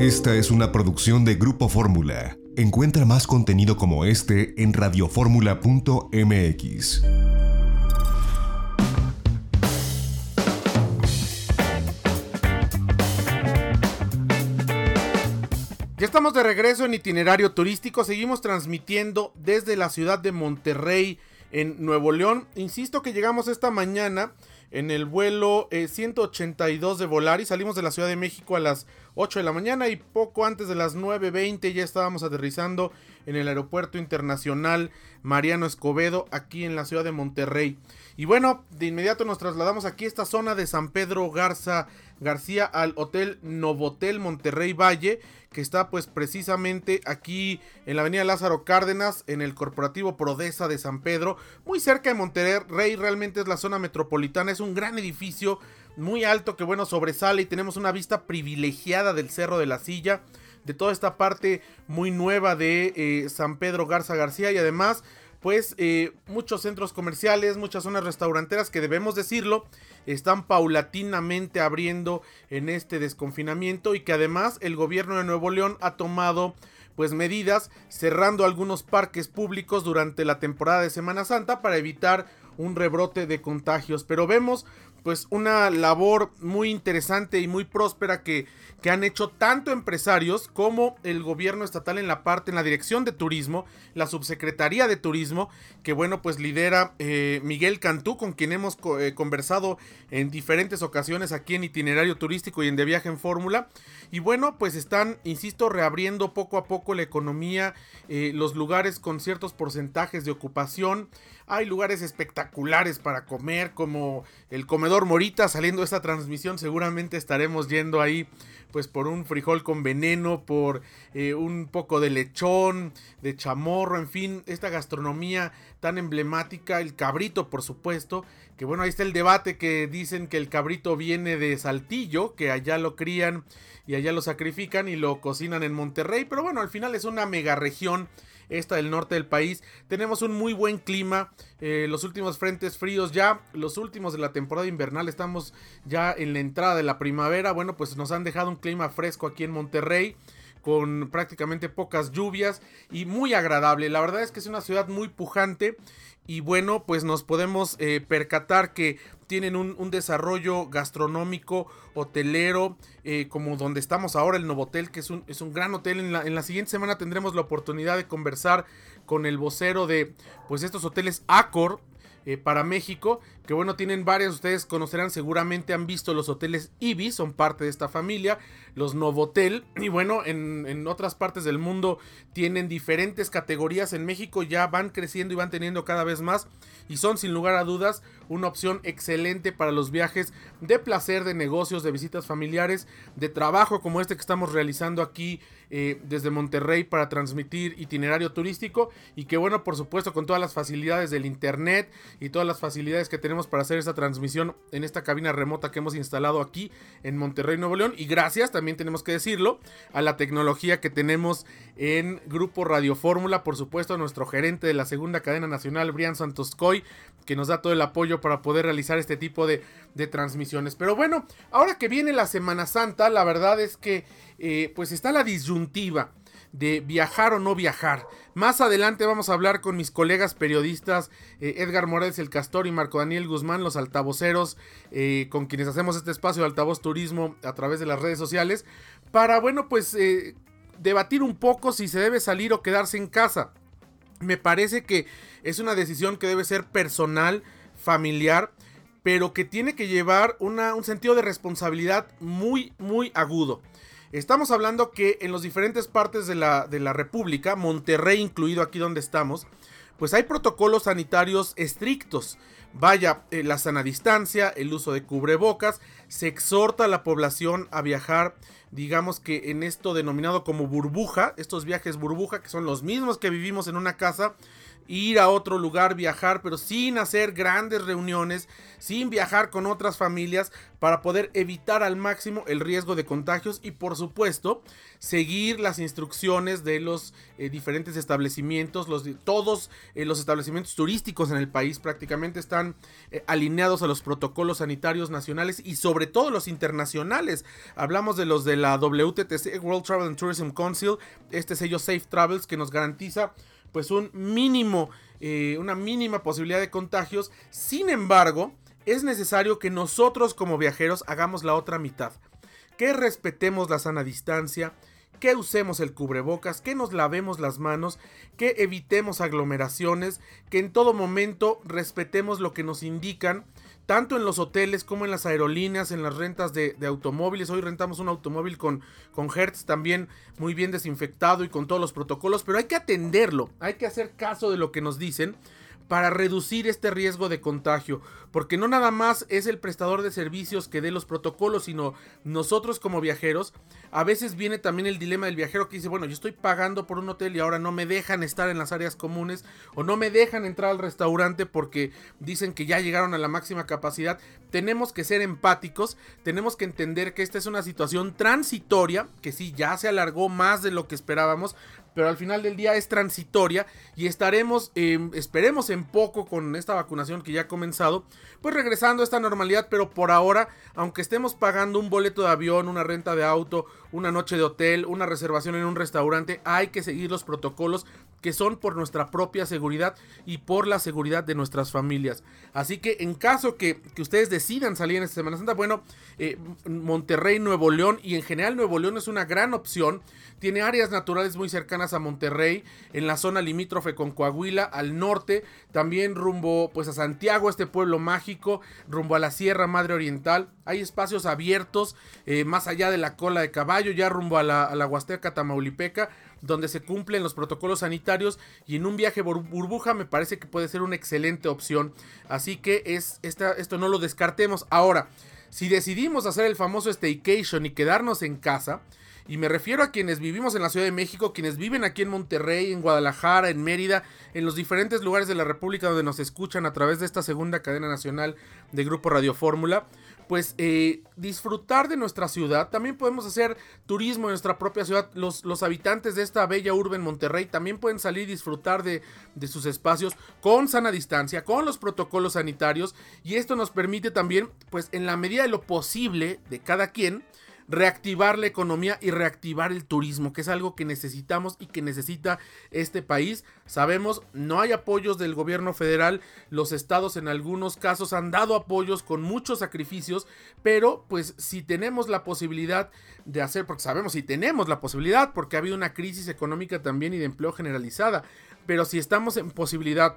Esta es una producción de Grupo Fórmula. Encuentra más contenido como este en radioformula.mx. Ya estamos de regreso en itinerario turístico, seguimos transmitiendo desde la ciudad de Monterrey en Nuevo León. Insisto que llegamos esta mañana en el vuelo 182 eh, de Volaris. Salimos de la Ciudad de México a las 8 de la mañana y poco antes de las 9.20 ya estábamos aterrizando en el aeropuerto internacional Mariano Escobedo aquí en la ciudad de Monterrey. Y bueno, de inmediato nos trasladamos aquí a esta zona de San Pedro Garza García al Hotel Novotel Monterrey Valle, que está pues precisamente aquí en la avenida Lázaro Cárdenas, en el corporativo Prodesa de San Pedro, muy cerca de Monterrey, realmente es la zona metropolitana, es un gran edificio muy alto que bueno sobresale y tenemos una vista privilegiada del Cerro de la Silla, de toda esta parte muy nueva de eh, San Pedro Garza García y además pues eh, muchos centros comerciales, muchas zonas restauranteras que debemos decirlo, están paulatinamente abriendo en este desconfinamiento y que además el gobierno de Nuevo León ha tomado pues medidas cerrando algunos parques públicos durante la temporada de Semana Santa para evitar un rebrote de contagios. Pero vemos pues una labor muy interesante y muy próspera que, que, han hecho tanto empresarios como el gobierno estatal en la parte, en la dirección de turismo, la subsecretaría de turismo, que bueno, pues lidera eh, Miguel Cantú, con quien hemos eh, conversado en diferentes ocasiones aquí en itinerario turístico y en de viaje en fórmula. Y bueno, pues están, insisto, reabriendo poco a poco la economía, eh, los lugares con ciertos porcentajes de ocupación. Hay lugares espectaculares para comer, como el comedor Morita. Saliendo esta transmisión, seguramente estaremos yendo ahí, pues por un frijol con veneno, por eh, un poco de lechón, de chamorro, en fin, esta gastronomía tan emblemática, el cabrito, por supuesto. Que bueno, ahí está el debate que dicen que el cabrito viene de Saltillo, que allá lo crían y allá lo sacrifican y lo cocinan en Monterrey. Pero bueno, al final es una mega región esta del norte del país. Tenemos un muy buen clima, eh, los últimos frentes fríos ya, los últimos de la temporada invernal, estamos ya en la entrada de la primavera. Bueno, pues nos han dejado un clima fresco aquí en Monterrey con prácticamente pocas lluvias y muy agradable. La verdad es que es una ciudad muy pujante y bueno, pues nos podemos eh, percatar que tienen un, desarrollo gastronómico, hotelero, eh, como donde estamos ahora, el Novotel, que es un, es un gran hotel. En la, en la, siguiente semana tendremos la oportunidad de conversar con el vocero de pues estos hoteles Accor, eh, para México. Que bueno, tienen varias, ustedes conocerán, seguramente han visto los hoteles Ibis, son parte de esta familia, los Novotel. Y bueno, en, en, otras partes del mundo tienen diferentes categorías. En México ya van creciendo y van teniendo cada vez más. Y son sin lugar a dudas una opción excelente para los viajes de placer, de negocios, de visitas familiares, de trabajo como este que estamos realizando aquí eh, desde Monterrey para transmitir itinerario turístico y que bueno, por supuesto con todas las facilidades del internet y todas las facilidades que tenemos para hacer esta transmisión en esta cabina remota que hemos instalado aquí en Monterrey, Nuevo León y gracias, también tenemos que decirlo, a la tecnología que tenemos en Grupo Radio Fórmula, por supuesto a nuestro gerente de la segunda cadena nacional, Brian Santoscoy, que nos da todo el apoyo para poder realizar este tipo de, de transmisiones. Pero bueno, ahora que viene la Semana Santa, la verdad es que eh, pues está la disyuntiva de viajar o no viajar. Más adelante vamos a hablar con mis colegas periodistas eh, Edgar Morales el Castor y Marco Daniel Guzmán, los altavoceros, eh, con quienes hacemos este espacio de altavoz turismo a través de las redes sociales, para, bueno, pues debatir un poco si se debe salir o quedarse en casa. Me parece que es una decisión que debe ser personal, familiar, pero que tiene que llevar un sentido de responsabilidad muy, muy agudo. Estamos hablando que en las diferentes partes de la, de la República, Monterrey incluido aquí donde estamos, pues hay protocolos sanitarios estrictos. Vaya, eh, la sana distancia, el uso de cubrebocas, se exhorta a la población a viajar, digamos que en esto denominado como burbuja, estos viajes burbuja, que son los mismos que vivimos en una casa, ir a otro lugar, viajar, pero sin hacer grandes reuniones, sin viajar con otras familias, para poder evitar al máximo el riesgo de contagios y por supuesto seguir las instrucciones de los eh, diferentes establecimientos, los, todos eh, los establecimientos turísticos en el país prácticamente están eh, alineados a los protocolos sanitarios nacionales y sobre todo los internacionales. Hablamos de los de la WTTC, World Travel and Tourism Council, este sello Safe Travels que nos garantiza pues un mínimo, eh, una mínima posibilidad de contagios. Sin embargo, es necesario que nosotros como viajeros hagamos la otra mitad. Que respetemos la sana distancia, que usemos el cubrebocas, que nos lavemos las manos, que evitemos aglomeraciones, que en todo momento respetemos lo que nos indican tanto en los hoteles como en las aerolíneas, en las rentas de, automóviles. Hoy rentamos un automóvil con, con Hertz también muy bien desinfectado y con todos los protocolos, pero hay que atenderlo, hay que hacer caso de lo que nos dicen para reducir este riesgo de contagio, porque no nada más es el prestador de servicios que dé los protocolos, sino nosotros como viajeros, a veces viene también el dilema del viajero que dice, bueno, yo estoy pagando por un hotel y ahora no me dejan estar en las áreas comunes o no me dejan entrar al restaurante porque dicen que ya llegaron a la máxima capacidad. Tenemos que ser empáticos, tenemos que entender que esta es una situación transitoria, que sí, ya se alargó más de lo que esperábamos, pero al final del día es transitoria y estaremos, esperemos en poco con esta vacunación que ya ha comenzado, pues regresando a esta normalidad, pero por ahora, aunque estemos pagando un boleto de avión, una renta de auto, una noche de hotel, una reservación en un restaurante, hay que seguir los protocolos que son por nuestra propia seguridad y por la seguridad de nuestras familias. Así que en caso que, ustedes decidan salir en esta Semana Santa, bueno, eh, Monterrey, Nuevo León y en general Nuevo León es una gran opción. Tiene áreas naturales muy cercanas a Monterrey, en la zona limítrofe con Coahuila, al norte, también rumbo pues a Santiago, este pueblo mágico, rumbo a la Sierra Madre Oriental. Hay espacios abiertos eh, más allá de la cola de caballo, ya rumbo a la, a la Huasteca Tamaulipeca donde se cumplen los protocolos sanitarios y en un viaje burbuja me parece que puede ser una excelente opción. Así que es esta, esto no lo descartemos. Ahora, si decidimos hacer el famoso staycation y quedarnos en casa, y me refiero a quienes vivimos en la Ciudad de México, quienes viven aquí en Monterrey, en Guadalajara, en Mérida, en los diferentes lugares de la República donde nos escuchan a través de esta segunda cadena nacional de Grupo Radio Fórmula pues eh, disfrutar de nuestra ciudad. También podemos hacer turismo en nuestra propia ciudad. Los, los habitantes de esta bella urbe en Monterrey también pueden salir y disfrutar de, de sus espacios con sana distancia, con los protocolos sanitarios. Y esto nos permite también, pues en la medida de lo posible de cada quien, reactivar la economía y reactivar el turismo, que es algo que necesitamos y que necesita este país. Sabemos, no hay apoyos del gobierno federal, los estados en algunos casos han dado apoyos con muchos sacrificios, pero pues si tenemos la posibilidad de hacer, porque sabemos si tenemos la posibilidad, porque ha habido una crisis económica también y de empleo generalizada, pero si estamos en posibilidad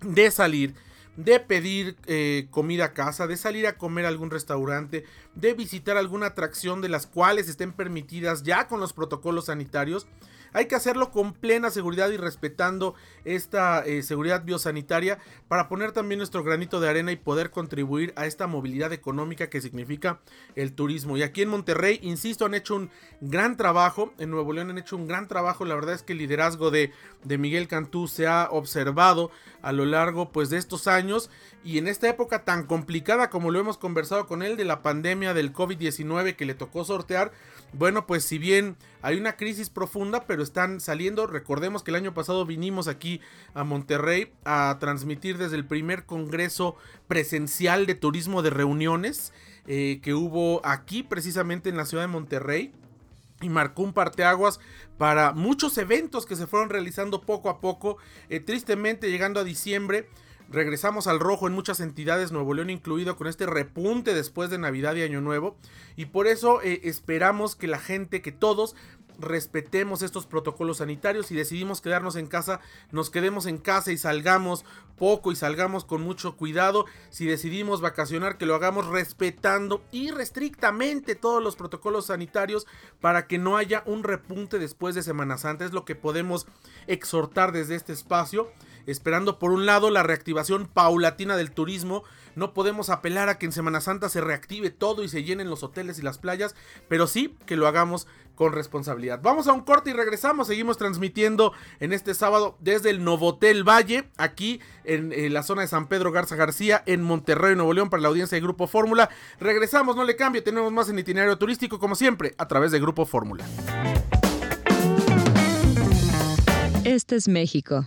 de salir, de pedir eh, comida a casa, de salir a comer a algún restaurante, de visitar alguna atracción de las cuales estén permitidas ya con los protocolos sanitarios. Hay que hacerlo con plena seguridad y respetando esta eh, seguridad biosanitaria para poner también nuestro granito de arena y poder contribuir a esta movilidad económica que significa el turismo. Y aquí en Monterrey, insisto, han hecho un gran trabajo. En Nuevo León han hecho un gran trabajo. La verdad es que el liderazgo de, de Miguel Cantú se ha observado a lo largo pues de estos años y en esta época tan complicada como lo hemos conversado con él de la pandemia del COVID-19 que le tocó sortear bueno, pues si bien hay una crisis profunda, pero están saliendo. Recordemos que el año pasado vinimos aquí a Monterrey a transmitir desde el primer congreso presencial de turismo de reuniones eh, que hubo aquí precisamente en la ciudad de Monterrey. Y marcó un parteaguas para muchos eventos que se fueron realizando poco a poco. Eh, tristemente llegando a diciembre Regresamos al rojo en muchas entidades, Nuevo León incluido, con este repunte después de Navidad y Año Nuevo. Y por eso eh, esperamos que la gente, que todos respetemos estos protocolos sanitarios y decidimos quedarnos en casa, nos quedemos en casa y salgamos poco y salgamos con mucho cuidado. Si decidimos vacacionar, que lo hagamos respetando y restrictamente todos los protocolos sanitarios para que no haya un repunte después de Semana Santa. Es lo que podemos exhortar desde este espacio esperando por un lado la reactivación paulatina del turismo. No podemos apelar a que en Semana Santa se reactive todo y se llenen los hoteles y las playas, pero sí que lo hagamos con responsabilidad. Vamos a un corte y regresamos. Seguimos transmitiendo en este sábado desde el Novotel Valle, aquí en, la zona de San Pedro Garza García, en Monterrey, Nuevo León, para la audiencia de Grupo Fórmula. Regresamos, no le cambie, tenemos más en itinerario turístico, como siempre, a través de Grupo Fórmula. Este es México.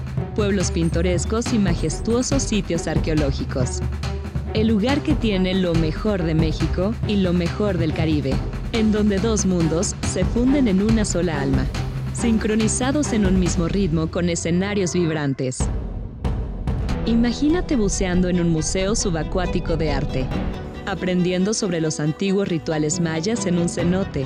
pueblos pintorescos y majestuosos sitios arqueológicos el lugar que tiene lo mejor de México y lo mejor del Caribe, en donde dos mundos se funden en una sola alma, sincronizados en un mismo ritmo con escenarios vibrantes. Imagínate buceando en un museo subacuático de arte, aprendiendo sobre los antiguos rituales mayas en un cenote,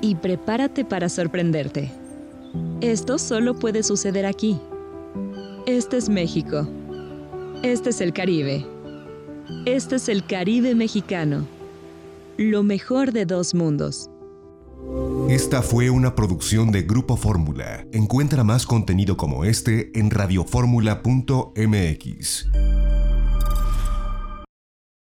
y prepárate para sorprenderte. Esto solo puede suceder aquí. Este es México. Este es el Caribe. Este es el Caribe mexicano lo mejor de dos mundos. Esta fue una producción de Grupo Fórmula. Encuentra más contenido como este en radioformula.mx.